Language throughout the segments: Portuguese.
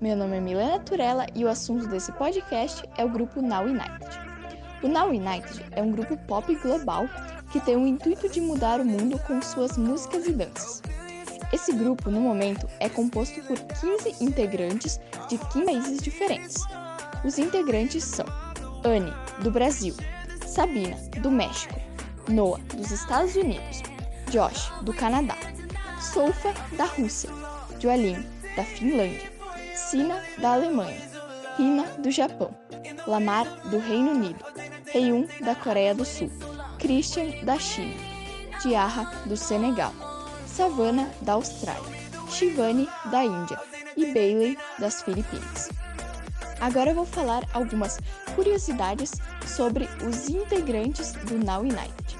Meu nome é Milena Turella e o assunto desse podcast é o grupo Now United. O Now United é um grupo pop global que tem o intuito de mudar o mundo com suas músicas e danças. Esse grupo, no momento, é composto por 15 integrantes de 15 países diferentes. Os integrantes são Anne, do Brasil, Sabina, do México, Noah, dos Estados Unidos, Josh, do Canadá, Sofa, da Rússia, Joalin, da Finlândia, Sina, da Alemanha, Rina, do Japão, Lamar, do Reino Unido, Heiun, da Coreia do Sul, Christian, da China, Diarra, do Senegal, Savannah, da Austrália, Shivani, da Índia e Bailey, das Filipinas. Agora eu vou falar algumas curiosidades sobre os integrantes do Now United.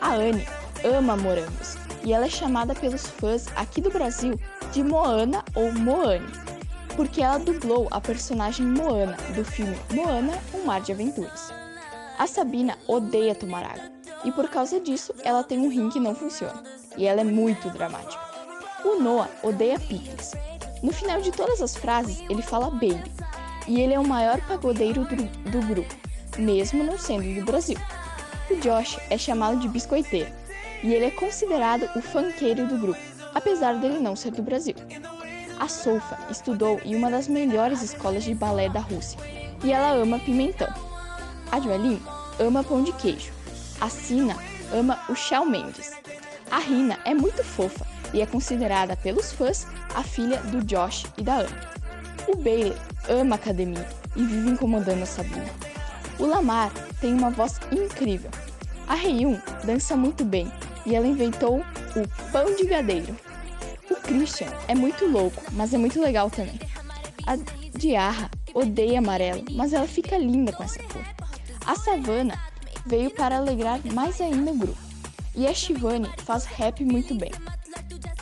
A Anne ama morangos e ela é chamada pelos fãs aqui do Brasil de Moana ou Moane, porque ela dublou a personagem Moana do filme Moana, um mar de aventuras. A Sabina odeia tomar água e por causa disso ela tem um rim que não funciona e ela é muito dramática. O Noah odeia picles. No final de todas as frases ele fala baby e ele é o maior pagodeiro do, do grupo, mesmo não sendo do Brasil. O Josh é chamado de biscoiteiro e ele é considerado o funkeiro do grupo, apesar dele não ser do Brasil. A Sofa estudou em uma das melhores escolas de balé da Rússia e ela ama pimentão. A Joelin ama pão de queijo. A Sina ama o Shawn Mendes. A Rina é muito fofa e é considerada pelos fãs a filha do Josh e da Anne. O Bailey ama academia e vive incomodando a Sabina. O Lamar tem uma voz incrível. A Reyun dança muito bem e ela inventou o pão de gadeiro. O Christian é muito louco, mas é muito legal também. A Diarra odeia amarelo, mas ela fica linda com essa cor. A Savannah veio para alegrar mais ainda o grupo. E a Shivani faz rap muito bem.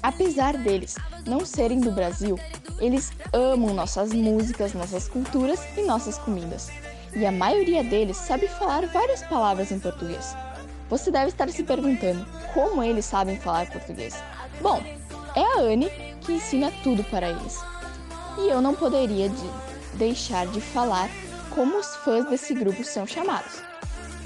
Apesar deles não serem do Brasil, eles amam nossas músicas, nossas culturas e nossas comidas. E a maioria deles sabe falar várias palavras em português. Você deve estar se perguntando como eles sabem falar português. Bom, é a Anne que ensina tudo para eles. E eu não poderia de deixar de falar como os fãs desse grupo são chamados.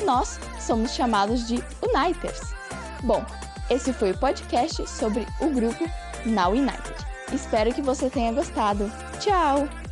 Nós somos chamados de Uniters. Bom, esse foi o podcast sobre o grupo Now United. Espero que você tenha gostado. Tchau!